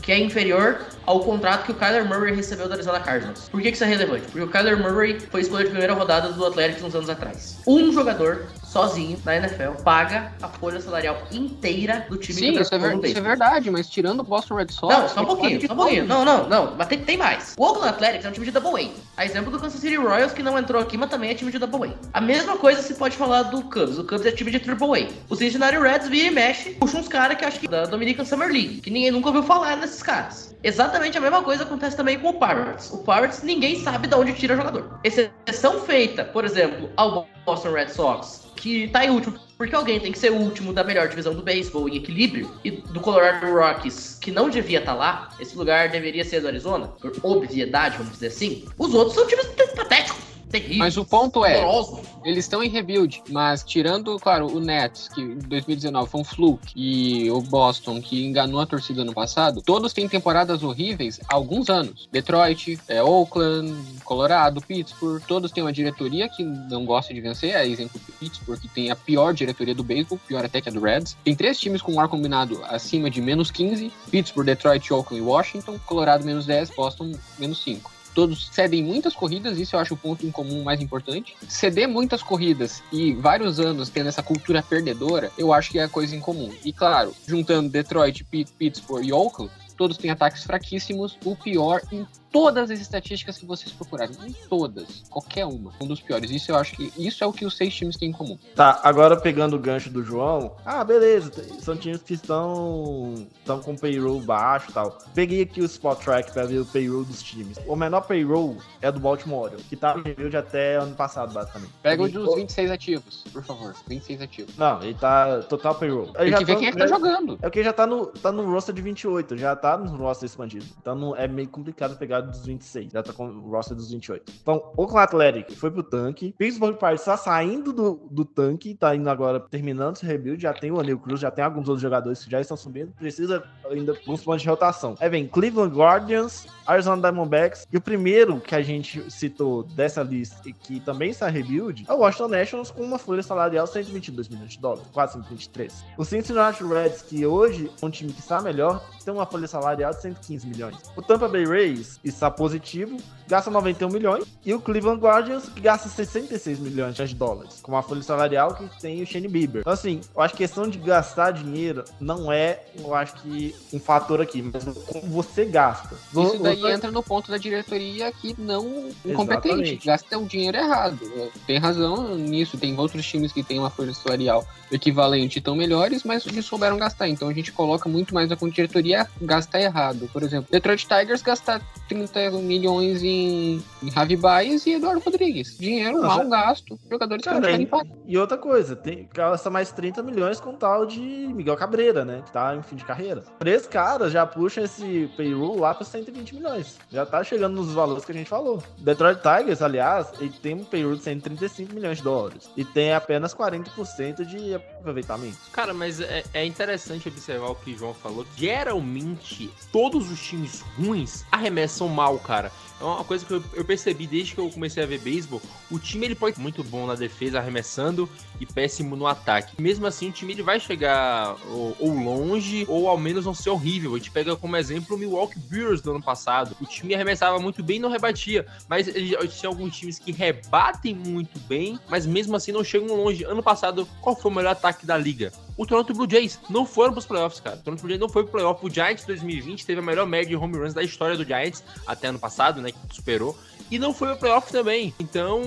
que é inferior ao contrato que o Kyler Murray recebeu do Arizona Cardinals. Por que que isso é relevante? Porque o Kyler Murray foi escolha de primeira rodada do Athletics uns anos atrás. Um jogador, sozinho, na NFL, paga a folha salarial inteira do time Sim, isso é, ver- isso é verdade, mas tirando o Boston Red Sox. Não, só um pouquinho, só um pouquinho. Não, não, não. Mas tem, tem mais. O Oakland Athletics é um time de Double A. A exemplo do Kansas City Royals, que não entrou aqui, mas também é time de Double A. A mesma coisa se pode falar do Cubs. O Cubs é time de Triple A. O Cincinnati Reds vira e mexe, puxa uns caras que acho que da Dominican Summer League, que ninguém nunca ouviu falar nesses caras. Exatamente a mesma coisa acontece também com o Pirates. O Pirates ninguém sabe de onde tira jogador. Exceção feita, por exemplo, ao Boston Red Sox, que tá em último porque alguém tem que ser o último da melhor divisão do beisebol em equilíbrio, e do Colorado Rockies, que não devia estar lá, esse lugar deveria ser do Arizona, por obviedade, vamos dizer assim. Os outros são times patéticos, terríveis. Mas o ponto é, horrorosos. eles estão em rebuild, mas tirando, claro, o Nets, que em 2019 foi um fluke, e o Boston, que enganou a torcida no passado, todos têm temporadas horríveis há alguns anos. Detroit, é, Oakland, Colorado, Pittsburgh, todos têm uma diretoria que não gosta de vencer, é exemplo do Pittsburgh, que tem a pior diretoria do beisebol, pior até que a do Reds. Tem três times com um ar combinado acima de menos 15, Pittsburgh, Detroit, Oakland e Washington, Colorado menos 10, Boston menos 5 todos cedem muitas corridas, isso eu acho o ponto em comum mais importante. Ceder muitas corridas e vários anos tendo essa cultura perdedora, eu acho que é a coisa em comum. E claro, juntando Detroit, Pitt- Pittsburgh e Oakland, todos têm ataques fraquíssimos, o pior em todas as estatísticas que vocês procurarem. Em todas. Qualquer uma. Um dos piores. Isso eu acho que isso é o que os seis times têm em comum. Tá, agora pegando o gancho do João. Ah, beleza. São times que estão, estão com payroll baixo e tal. Peguei aqui o Spot Track pra ver o payroll dos times. O menor payroll é do Baltimore que tá no rebuild até ano passado, basicamente. Pega o Peguei- dos 26 ativos, por favor. 26 ativos. Não, ele tá total payroll. Tem que ver quem é que tá jogando. É porque já tá no, tá no roster de 28, já tá no roster expandido. Então não, é meio complicado pegar dos 26, já tá com o roster dos 28. Então, Oakland Athletic foi pro tanque. Pittsburgh Pirates tá saindo do, do tanque, tá indo agora, terminando esse rebuild. Já tem o Anil Cruz, já tem alguns outros jogadores que já estão subindo. Precisa ainda alguns pontos de rotação. Aí vem Cleveland Guardians, Arizona Diamondbacks. E o primeiro que a gente citou dessa lista e que também está rebuild é o Washington Nationals com uma folha salarial de 122 milhões de dólares, quase 123. O Cincinnati Reds, que hoje é um time que está melhor, tem uma folha salarial de 115 milhões. O Tampa Bay Rays está positivo, gasta 91 milhões. E o Cleveland Guardians, que gasta 66 milhões de dólares, com uma folha salarial que tem o Shane Bieber. Então, assim, eu acho que questão de gastar dinheiro não é, eu acho que, um fator aqui, mas como você gasta. Isso daí Você- entra no ponto da diretoria que não incompetente, Exatamente. gasta o dinheiro errado. Tem razão nisso, tem outros times que têm uma folha salarial equivalente e tão melhores, mas eles souberam gastar. Então a gente coloca muito mais a diretoria gastar errado. Por exemplo, Detroit Tigers gastar 30 milhões em, em Javi Baez e Eduardo Rodrigues. Dinheiro Não, mal já- gasto. Jogadores que Cara, não querem e-. E outra coisa, tem gasta mais 30 milhões com o tal de Miguel Cabreira, né? Que tá em fim de carreira. Três caras já puxam esse payroll lá para 120 milhões. Já tá chegando nos valores que a gente falou. Detroit Tigers, aliás, ele tem um payroll de 135 milhões de dólares. E tem apenas 40% de aproveitamento. Cara, mas é, é interessante observar o que o João falou. Geralmente, todos os times ruins arremessam mal, cara. É uma coisa que eu, eu percebi desde que eu comecei a ver beisebol. O time ele pode ser muito bom na defesa arremessando e péssimo no ataque. Mesmo assim, o time ele vai chegar ou, ou longe ou ao menos não ser horrível. A gente pega como exemplo o Milwaukee Brewers do ano passado. O time arremessava muito bem e não rebatia. Mas ele- tinha alguns times que rebatem muito bem, mas mesmo assim não chegam longe. Ano passado, qual foi o melhor ataque da liga? O Toronto Blue Jays não foram pros playoffs, cara. O Toronto Blue Jays não foi pro playoff. O Giants 2020 teve a melhor média de home runs da história do Giants, até ano passado, né? Que superou. E não foi pro playoff também. Então,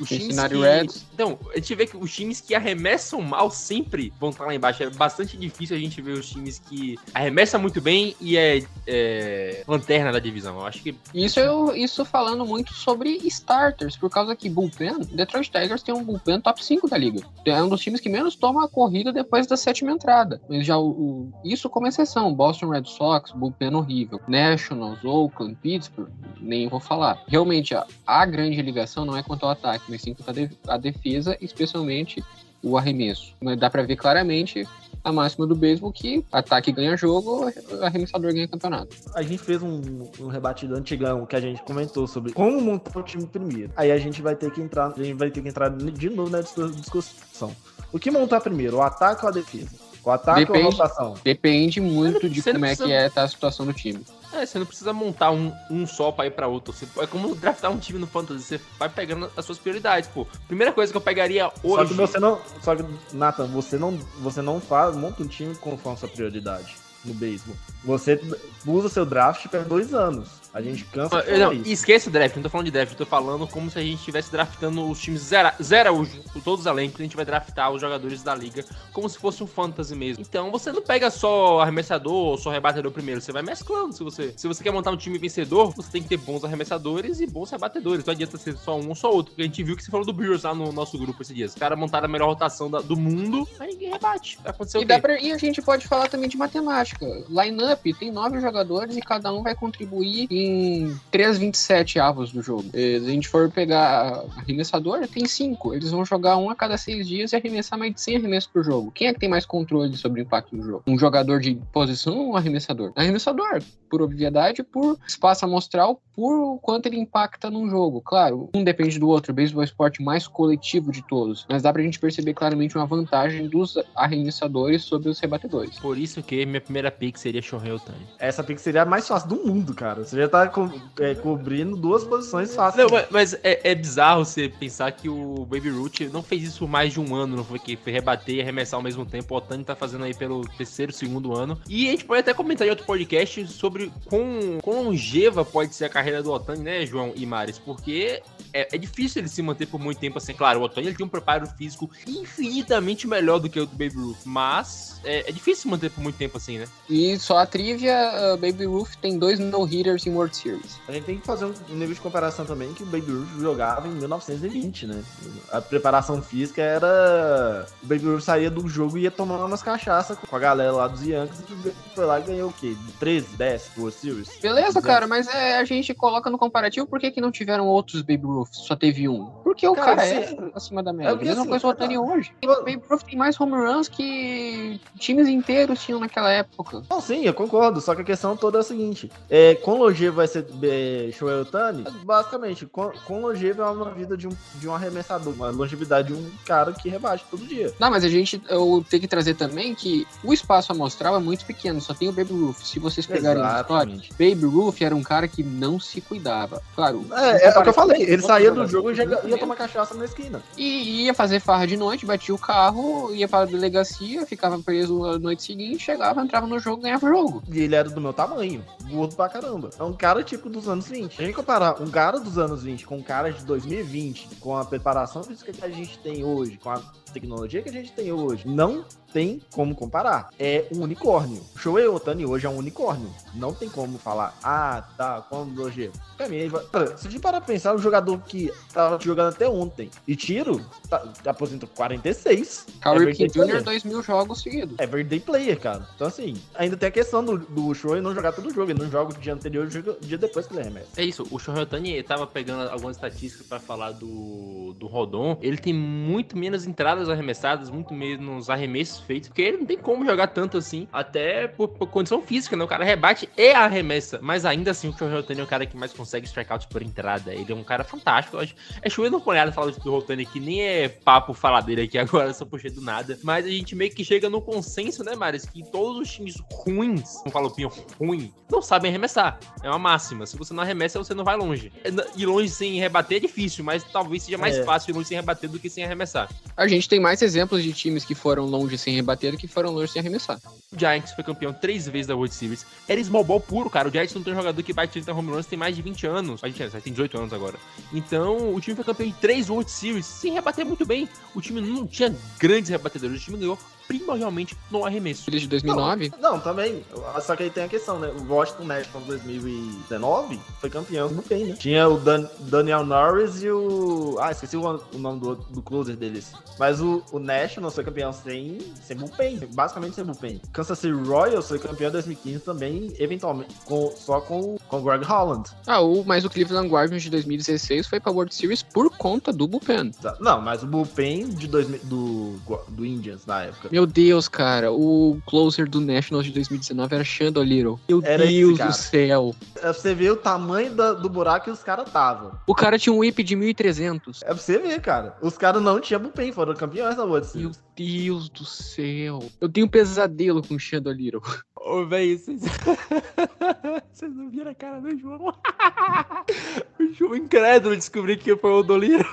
os times que... Reds. Então, a gente vê que os times que arremessam mal sempre vão estar lá embaixo. É bastante difícil a gente ver os times que arremessam muito bem e é, é lanterna da divisão. Eu acho que Isso eu isso falando muito sobre starters, por causa que bullpen, Detroit Tigers tem um bullpen top 5 da liga. É um dos times que menos toma a corrida depois da sétima entrada. Mas já o, o- isso como exceção, Boston Red Sox, bullpen horrível. Nationals, Oakland, Pittsburgh, nem vou falar. Realmente, a, a grande ligação não é quanto ao ataque, mas sim quanto à de- defesa, especialmente o arremesso. Mas dá pra ver claramente a máxima do beisebol que ataque ganha jogo, arremessador ganha campeonato. A gente fez um, um rebatido antigão que a gente comentou sobre como montar o time primeiro. Aí a gente vai ter que entrar, a gente vai ter que entrar de novo na dis- discussão. O que montar primeiro, o ataque ou a defesa? O ataque ou Depende. a rotação? Depende muito de como é que é tá a situação do time. É, você não precisa montar um, um só pra ir pra outro. Você, é como draftar um time no Fantasy. Você vai pegando as suas prioridades, pô. Primeira coisa que eu pegaria Só hoje. que você não. Só que, Nathan, você não, você não faz, monta um time conforme sua prioridade no beisebol. Você usa seu draft para dois anos. A gente cansa de Ah, Não, falar isso. esquece o draft, não tô falando de draft, eu tô falando como se a gente estivesse draftando os times zero, zero os, todos os elencos, a gente vai draftar os jogadores da liga como se fosse um fantasy mesmo. Então você não pega só arremessador ou só rebatedor primeiro, você vai mesclando. Se você, se você quer montar um time vencedor, você tem que ter bons arremessadores e bons rebatedores. Não adianta ser só um ou só outro, porque a gente viu que você falou do Brewers lá no nosso grupo esses dias. Os caras montaram a melhor rotação da- do mundo, aí ninguém rebate. Vai acontecer E, o quê? dá pra- e a gente pode falar também de matemática. Line-up tem nove jogadores e cada um vai contribuir em 3,27 avos do jogo. Eh, Se a gente for pegar arremessador, tem cinco. Eles vão jogar um a cada seis dias e arremessar mais de 100 arremessos por jogo. Quem é que tem mais controle sobre o impacto do jogo? Um jogador de posição ou um arremessador? Arremessador, por obviedade, por espaço amostral, por quanto ele impacta num jogo. Claro, um depende do outro. O beisebol é o esporte mais coletivo de todos. Mas dá pra gente perceber claramente uma vantagem dos arremessadores sobre os rebatedores. Por isso que minha primeira primeira pick seria Shohei Otani. Essa pick seria a mais fácil do mundo, cara. Você já tá co é, cobrindo duas posições fáceis. Não, mas, mas é, é bizarro você pensar que o Baby Root não fez isso por mais de um ano, não foi que foi rebater e arremessar ao mesmo tempo. O Otani tá fazendo aí pelo terceiro, segundo ano. E a gente pode até comentar em outro podcast sobre quão, quão longeva pode ser a carreira do Otani, né, João e Maris? Porque é, é difícil ele se manter por muito tempo assim. Claro, o Otani ele tem um preparo físico infinitamente melhor do que o do Baby Ruth, mas é, é difícil se manter por muito tempo assim, né? E só a trivia, uh, Baby Ruth tem dois no-hitters em World Series. A gente tem que fazer um nível de comparação também que o Baby Ruth jogava em 1920, né? A preparação física era... O Baby Ruth saía do jogo e ia tomar umas cachaças com a galera lá dos Yankees e foi lá e ganhou o quê? 13, 10 World Series? Beleza, cara, mas é, a gente coloca no comparativo por que, que não tiveram outros Baby Ruth? Só teve um. Porque o cara, Cara, é assim, acima da é média. porque, Mesma assim, coisa o Otani hoje. O Baby Ruth tem mais home runs que times inteiros tinham naquela época. Não, sim, eu concordo. Só que a questão toda é a seguinte: é, com longevo vai ser é, Shohei Otani? Basicamente, com, com é uma vida de um, de um arremessador, uma longevidade de um cara que rebate todo dia. Não, mas a gente eu tenho que trazer também que o espaço amostral é muito pequeno, só tem o Baby Ruth. Se vocês pegarem a história, Exatamente. Baby Ruth era um cara que não se cuidava. Claro. É, é, o que eu falei, ele saía do jogo e já ia tomar cachaça na esquina. E ia fazer farra de noite, batia o carro, ia pra delegacia, ficava preso na noite seguinte, chegava, entrava no jogo, ganhava o jogo. E ele era do meu tamanho, gordo pra caramba. É um cara tipo dos anos 20. Se a gente comparar um cara dos anos 20 com um cara de 2020, com a preparação física que a gente tem hoje, com a tecnologia que a gente tem hoje, não tem como comparar. É um unicórnio. O Shohei Otani hoje é um unicórnio. Não tem como falar, ah, tá, como longevo. Pra mim, ele vai- Cara, se a gente parar pra pensar, o jogador que tava jogando até ontem e tiro, tá, aposentou 46. Kyrie King Jr., player. 2 mil jogos seguidos. É everyday player, cara. Então, assim, ainda tem a questão do, do show e não jogar todo jogo. Ele não joga o dia anterior, joga o dia depois que ele arremessa. É isso, o Shohei Otani tava pegando algumas estatísticas pra falar do, do Rodon. Ele tem muito menos entradas arremessadas, muito menos arremessos feitos, porque ele não tem como jogar tanto assim, até por, por condição física, né? O cara rebate e arremessa, mas ainda assim o Shohei Otani é o cara que mais consegue strikeouts por entrada. Ele é um cara fantástico. eu acho. É chovendo uma olhada falar do Otani que nem é papo falar dele aqui [LAUGHS] agora, só puxei do nada. Mas a gente meio que chega no consenso, né, Maris, que todos os times ruins, não falo opinião ruim, não sabem arremessar. É uma máxima. Se você não arremessa, você não vai longe. E longe sem rebater é difícil, mas talvez seja mais É. fácil ir longe sem rebater do que sem arremessar. A gente tem mais exemplos de times que foram longe sem rebater do que foram longe sem arremessar. O Giants foi campeão três vezes da World Series. Era small ball puro, cara. O Giants não tem um jogador que bate 30 home runs, tem mais de 20 anos. A gente tem 18 anos agora. Então, o time foi campeão em três World Series, sem rebater muito bem. O time não tinha grandes rebatedores. O time ganhou primordialmente no arremesso. Eles de 2009, Não, não, também. Só que aí tem a questão, né? O Washington Nationals 2019 foi campeão do bem, né? Tinha o Dan- Daniel Norris e o. Ah, esqueci o, o nome do, do closer deles. Mas o, o Nationals foi campeão sem, sem bullpen, basicamente sem bullpen. Kansas City Royals foi campeão em 2015 também, eventualmente, com, só com, com o Greg Holland. ah, o, mas o Cleveland Guardians de 2016 foi pra World Series por conta do bullpen. Não, mas o bullpen de 2000, do, do Indians na época. Meu Deus, cara, o closer do Nationals de 2019 era Chandler. Meu Era esse Deus cara. do céu. É pra você ver o tamanho da- do buraco que os caras estavam. O cara tinha um whip de 1.300. É pra você ver, cara. Os caras não tinham bullpen, foram campeões da World Meu Series. Deus do céu. Eu tenho um pesadelo com o Chandler. [LAUGHS] Ô, velho, vocês... [LAUGHS] vocês não viram a cara do João? [LAUGHS] o João incrédulo descobrir que foi o Doliro.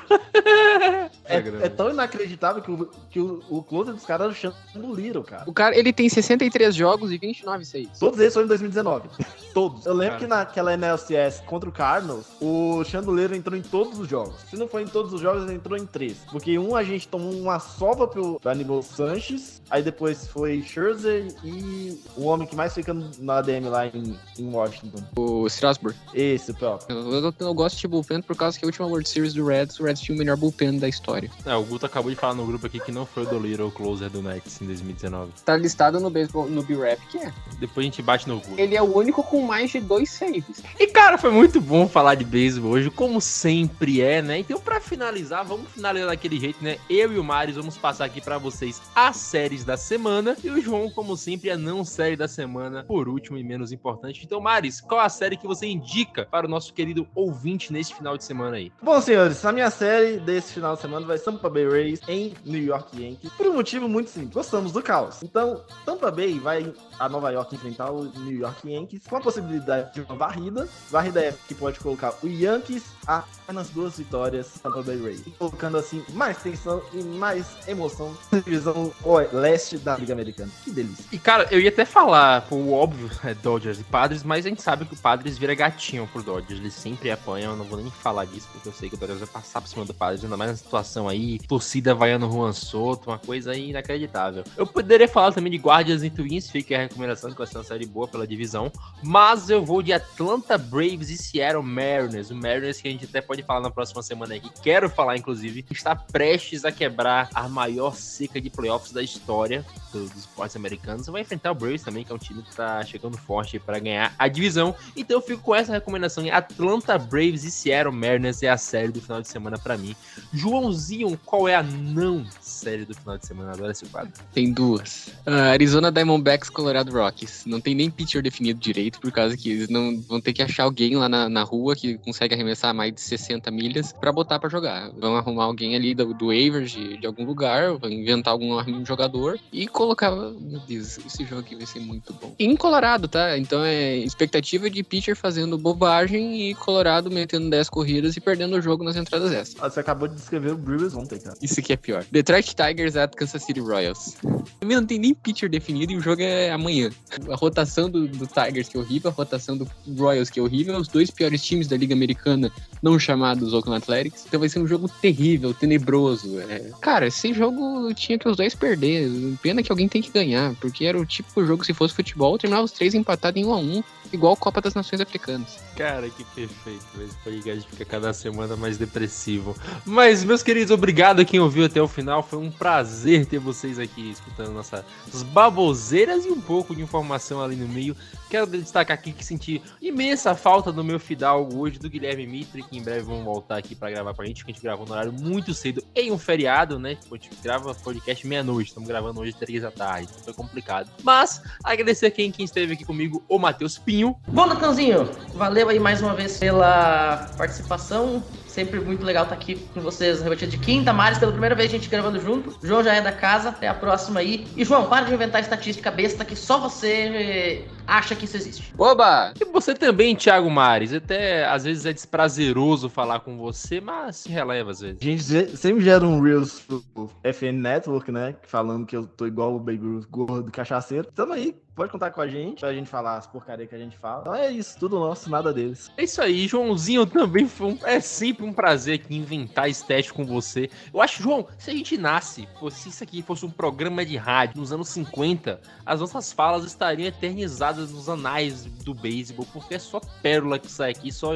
É, é tão inacreditável que o, que o, o closer dos caras era o Little, cara. O cara, ele tem 63 jogos e 29 6. Todos eles foram em 2019. [LAUGHS] Todos. Eu lembro Cara. que naquela NLCS contra o Cardinals, o Chandler entrou em todos os jogos. Se não foi em todos os jogos, ele entrou em três. Porque um a gente tomou uma sova pro Aníbal Sanches, aí depois foi Scherzer e o homem que mais fica na ADM lá em, em Washington. O Strasburg. Esse, próprio. Eu, eu- eu gosto de bullpen por causa que a última World Series do Reds, o Reds tinha o melhor bullpen da história. É, o Guto acabou de falar no grupo aqui que não foi o Doliro o closer do Nets em 2019. Tá listado no baseball, no B-Rap que é. Depois a gente bate no Guto. Ele é o único com mais de dois saves. E Cara, foi muito bom falar de beisebol hoje, como sempre é, né? Então, pra finalizar, vamos finalizar daquele jeito, né? Eu e o Maris vamos passar aqui pra vocês as séries da semana. E o João, como sempre, a não série da semana, por último e menos importante. Então, Maris, qual a série que você indica para o nosso querido ouvinte neste final de semana aí? Bom, senhores, a minha série desse final de semana vai Tampa Bay Rays em New York Yankees, por um motivo muito simples. Gostamos do caos. Então, Tampa Bay vai a Nova York enfrentar o New York Yankees com a possibilidade de uma varrida. Varrida é que pode colocar o Yankees a apenas duas vitórias Tampa Bay Rays, colocando assim mais tensão e mais emoção na divisão leste da Liga Americana. Que delícia. E cara, eu ia até falar, o óbvio [LAUGHS] é Dodgers e Padres, mas a gente sabe que o Padres vira gatinho pro Dodgers, eles sempre apanham, eu não vou nem falar disso, porque eu sei que o Dodgers vai passar por cima do Padres, ainda mais na situação aí, torcida vaiando Juan Soto, uma coisa inacreditável. Eu poderia falar também de Guardians e Twins, fica recomendação que vai ser uma série boa pela divisão, mas eu vou de Atlanta Braves e Seattle Mariners, o Mariners que a gente até pode falar na próxima semana aqui, quero falar inclusive, está prestes a quebrar a maior seca de playoffs da história dos esportes americanos, vai enfrentar o Braves também, que é um time que tá chegando forte para ganhar a divisão, então eu fico com essa recomendação, Atlanta Braves e Seattle Mariners é a série do final de semana para mim. Joãozinho, qual é a não série do final de semana? Adoro esse quadro. Tem duas. Uh, Arizona Diamondbacks, Colorado Rockies. Não tem nem pitcher definido direito, por causa que eles não vão ter que achar alguém lá na, na rua que consegue arremessar mais de 60 milhas para botar para jogar. Vão arrumar alguém ali do, do waivers de, de algum lugar, vão inventar algum jogador e colocar. Meu Deus, esse jogo aqui vai ser muito bom. Em Colorado, tá? Então é expectativa de pitcher fazendo bobagem e Colorado metendo 10 corridas e perdendo o jogo nas entradas extras. Ah, Você acabou de descrever o Brewers ontem, cara. Isso aqui é pior. Detroit Tigers at Kansas City Royals. Também não tem nem pitcher definido e o jogo é amanhã. A rotação do, do Tigers que é horrível, a rotação do Royals que é horrível, os dois piores times da Liga Americana não chamados Oakland Athletics. Então vai ser um jogo terrível, tenebroso. É. Cara, esse jogo tinha que os dois perder. Pena que alguém tem que ganhar, porque era o típico jogo, se fosse futebol, terminava os três empatados em 1 a 1 igual a Copa das Nações Africanas. Cara, que perfeito. Esse podcast fica cada semana mais depressivo. Mas, meus queridos, obrigado a quem ouviu até o final. Foi um prazer ter vocês aqui escutando nossas baboseiras e um pouco de informação ali no meio. Quero destacar aqui que senti imensa falta do meu fidalgo hoje, do Guilherme Mitre, que em breve vão voltar aqui para gravar pra gente, que a gente gravou no horário muito cedo em um feriado, né? A gente grava podcast meia-noite, estamos gravando hoje três da tarde, então foi complicado. Mas, agradecer a quem, quem esteve aqui comigo, o Matheus Pinho. Bom, Natanzinho, valeu aí mais uma vez pela participação. Sempre muito legal estar aqui com vocês na rebatida de quinta. Maris, pela primeira vez a gente gravando junto. João já é da casa, até a próxima aí. E João, para de inventar estatística besta que só você acha que isso existe. Oba! E você também, Thiago Mares. Até às vezes é desprazeroso falar com você, mas se releva às vezes. A gente sempre gera um Reels pro FN Network, né? Falando que eu tô igual o Baby Ruth gordo cachaceiro. Tamo aí, pode contar com a gente, pra gente falar as porcarias que a gente fala. Então é isso, tudo nosso, nada deles. É isso aí, Joãozinho [LAUGHS] também foi um, é sempre um prazer aqui inventar estética com você. Eu acho, João, se a gente nasce, se isso aqui fosse um programa de rádio nos anos 50, as nossas falas estariam eternizadas nos anais do beisebol, porque é só pérola que sai aqui, só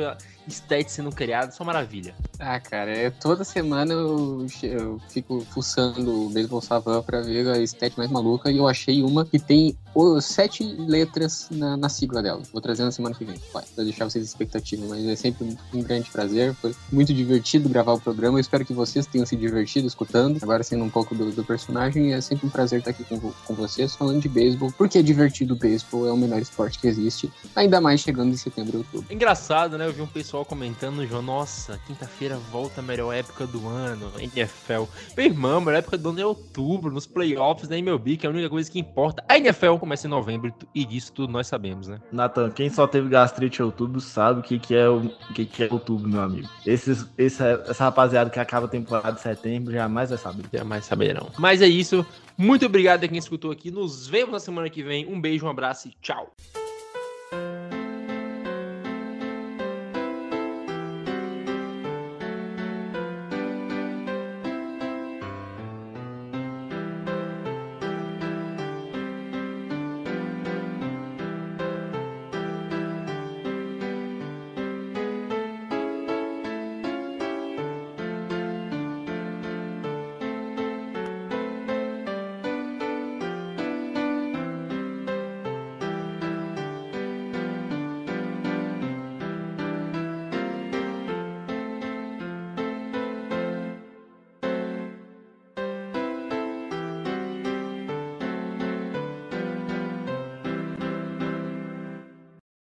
estética sendo criada, só maravilha. Ah, cara, é, toda semana eu, eu fico fuçando o Baseball Savan pra ver a estética mais maluca e eu achei uma que tem oh, sete letras na, na, sigla dela. Vou trazer na semana que vem, vai, pra deixar vocês expectativa, mas é sempre um, um grande prazer. Foi muito divertido gravar o programa. Eu espero que vocês tenham se divertido escutando. Agora sendo um pouco do, do personagem, é sempre um prazer estar aqui com, com vocês falando de beisebol, porque é divertido o beisebol, é o melhor esporte que existe, ainda mais chegando em setembro e outubro. Engraçado, né? Eu vi um pessoal comentando, João, nossa, quinta-feira volta a melhor época do ano, NFL. Meu irmão, a melhor época do ano é outubro, nos playoffs da MLB, que é a única coisa que importa. A NFL começa em novembro e disso tudo nós sabemos, né? Nathan, quem só teve gastrite em outubro sabe o que, que, é, o, o que, que é outubro, meu amigo. Esses, essa, essa rapaziada que acaba a temporada de setembro jamais vai saber. Jamais saberão. Mas é isso. Muito obrigado a quem escutou aqui. Nos vemos na semana que vem. Um beijo, um abraço e tchau.